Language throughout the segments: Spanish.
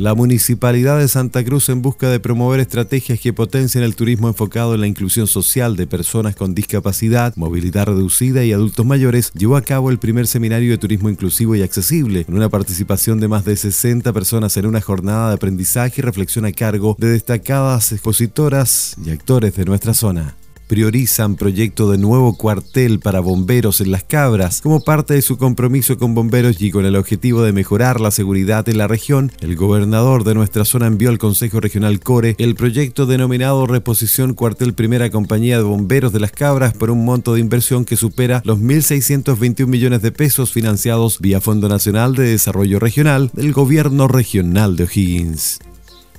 La Municipalidad de Santa Cruz, en busca de promover estrategias que potencien el turismo enfocado en la inclusión social de personas con discapacidad, movilidad reducida y adultos mayores, llevó a cabo el primer seminario de turismo inclusivo y accesible, con una participación de más de 60 personas en una jornada de aprendizaje y reflexión a cargo de destacadas expositoras y actores de nuestra zona priorizan proyecto de nuevo cuartel para bomberos en Las Cabras. Como parte de su compromiso con bomberos y con el objetivo de mejorar la seguridad en la región, el gobernador de nuestra zona envió al Consejo Regional Core el proyecto denominado Reposición Cuartel Primera Compañía de Bomberos de Las Cabras por un monto de inversión que supera los 1.621 millones de pesos financiados vía Fondo Nacional de Desarrollo Regional del Gobierno Regional de O'Higgins.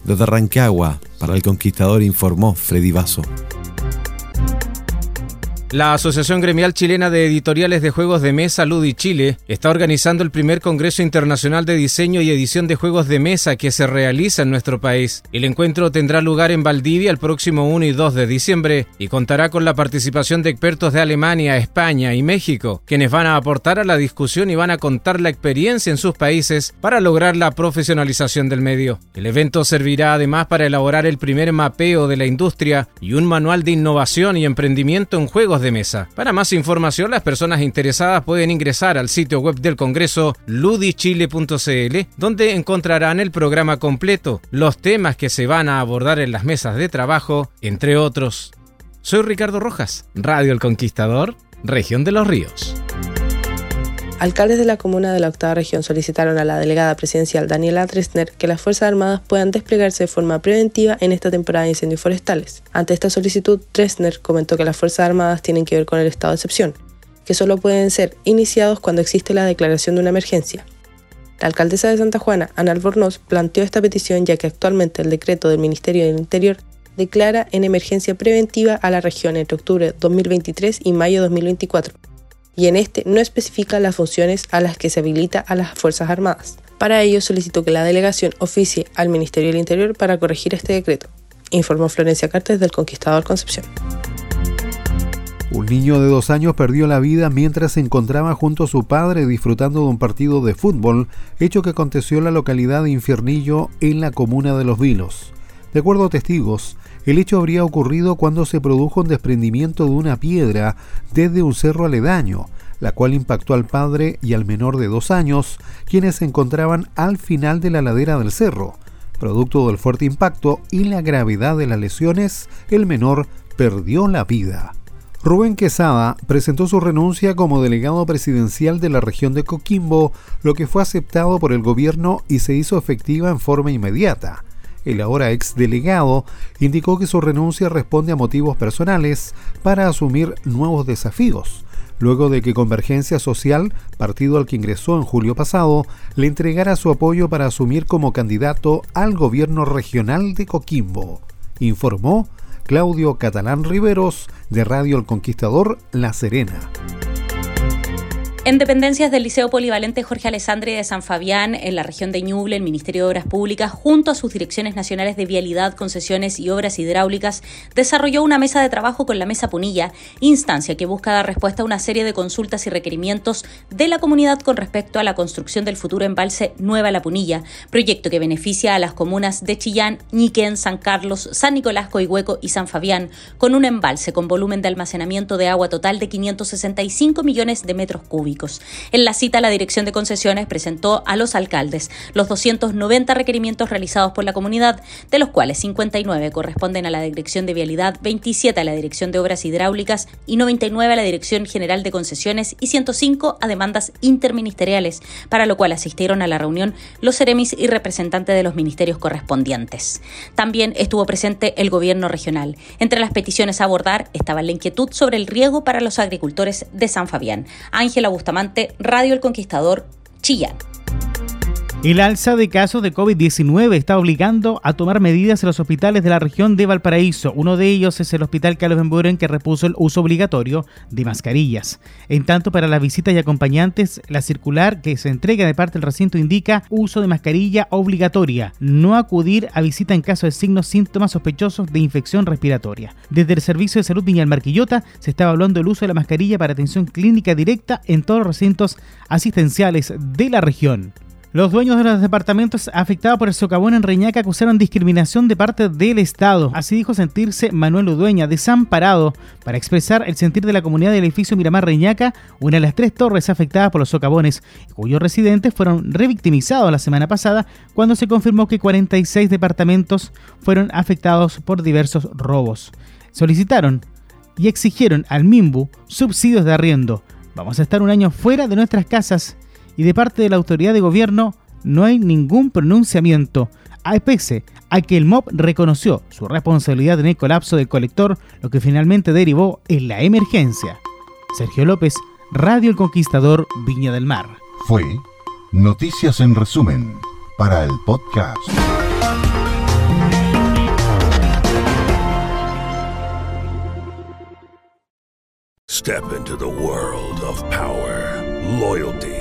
Desde Rancagua, para el Conquistador informó Freddy Vaso. La Asociación Gremial Chilena de Editoriales de Juegos de Mesa, Ludi Chile, está organizando el primer Congreso Internacional de Diseño y Edición de Juegos de Mesa que se realiza en nuestro país. El encuentro tendrá lugar en Valdivia el próximo 1 y 2 de diciembre y contará con la participación de expertos de Alemania, España y México, quienes van a aportar a la discusión y van a contar la experiencia en sus países para lograr la profesionalización del medio. El evento servirá además para elaborar el primer mapeo de la industria y un manual de innovación y emprendimiento en juegos de mesa. Para más información, las personas interesadas pueden ingresar al sitio web del Congreso ludichile.cl, donde encontrarán el programa completo, los temas que se van a abordar en las mesas de trabajo, entre otros. Soy Ricardo Rojas, Radio El Conquistador, Región de los Ríos. Alcaldes de la comuna de la octava región solicitaron a la delegada presidencial Daniela Tresner que las Fuerzas Armadas puedan desplegarse de forma preventiva en esta temporada de incendios forestales. Ante esta solicitud, Tresner comentó que las Fuerzas Armadas tienen que ver con el estado de excepción, que solo pueden ser iniciados cuando existe la declaración de una emergencia. La alcaldesa de Santa Juana, Ana Albornoz, planteó esta petición ya que actualmente el decreto del Ministerio del Interior declara en emergencia preventiva a la región entre octubre de 2023 y mayo de 2024 y en este no especifica las funciones a las que se habilita a las Fuerzas Armadas. Para ello solicitó que la delegación oficie al Ministerio del Interior para corregir este decreto, informó Florencia Cartes del Conquistador Concepción. Un niño de dos años perdió la vida mientras se encontraba junto a su padre disfrutando de un partido de fútbol, hecho que aconteció en la localidad de Infiernillo, en la comuna de Los Vilos. De acuerdo a testigos, el hecho habría ocurrido cuando se produjo un desprendimiento de una piedra desde un cerro aledaño, la cual impactó al padre y al menor de dos años, quienes se encontraban al final de la ladera del cerro. Producto del fuerte impacto y la gravedad de las lesiones, el menor perdió la vida. Rubén Quesada presentó su renuncia como delegado presidencial de la región de Coquimbo, lo que fue aceptado por el gobierno y se hizo efectiva en forma inmediata el ahora ex delegado, indicó que su renuncia responde a motivos personales para asumir nuevos desafíos, luego de que Convergencia Social, partido al que ingresó en julio pasado, le entregara su apoyo para asumir como candidato al gobierno regional de Coquimbo, informó Claudio Catalán Riveros de Radio El Conquistador La Serena. En dependencias del Liceo Polivalente Jorge Alessandri de San Fabián, en la región de Ñuble, el Ministerio de Obras Públicas, junto a sus direcciones nacionales de Vialidad, Concesiones y Obras Hidráulicas, desarrolló una mesa de trabajo con la Mesa Punilla, instancia que busca dar respuesta a una serie de consultas y requerimientos de la comunidad con respecto a la construcción del futuro embalse Nueva La Punilla, proyecto que beneficia a las comunas de Chillán, Ñiquén, San Carlos, San Nicolás, Coihueco y San Fabián, con un embalse con volumen de almacenamiento de agua total de 565 millones de metros cúbicos. En la cita, la Dirección de Concesiones presentó a los alcaldes los 290 requerimientos realizados por la comunidad, de los cuales 59 corresponden a la Dirección de Vialidad, 27 a la Dirección de Obras Hidráulicas y 99 a la Dirección General de Concesiones y 105 a demandas interministeriales, para lo cual asistieron a la reunión los seremis y representantes de los ministerios correspondientes. También estuvo presente el gobierno regional. Entre las peticiones a abordar estaba la inquietud sobre el riego para los agricultores de San Fabián. Ángela Bustamante, Radio El Conquistador, Chillán. El alza de casos de COVID-19 está obligando a tomar medidas en los hospitales de la región de Valparaíso. Uno de ellos es el Hospital Carlos Benburen que repuso el uso obligatorio de mascarillas. En tanto, para las visitas y acompañantes, la circular que se entrega de parte del recinto indica uso de mascarilla obligatoria, no acudir a visita en caso de signos síntomas sospechosos de infección respiratoria. Desde el Servicio de Salud Viñal Marquillota se estaba hablando del uso de la mascarilla para atención clínica directa en todos los recintos asistenciales de la región. Los dueños de los departamentos afectados por el socavón en Reñaca acusaron discriminación de parte del Estado. Así dijo sentirse Manuel Udueña, desamparado, para expresar el sentir de la comunidad del edificio Miramar Reñaca, una de las tres torres afectadas por los socavones, cuyos residentes fueron revictimizados la semana pasada cuando se confirmó que 46 departamentos fueron afectados por diversos robos. Solicitaron y exigieron al MIMBU subsidios de arriendo. Vamos a estar un año fuera de nuestras casas y de parte de la autoridad de gobierno no hay ningún pronunciamiento, a pese a que el MOB reconoció su responsabilidad en el colapso del colector, lo que finalmente derivó en la emergencia. Sergio López, Radio El Conquistador, Viña del Mar. Fue Noticias en resumen para el podcast. Step into the world of power, loyalty.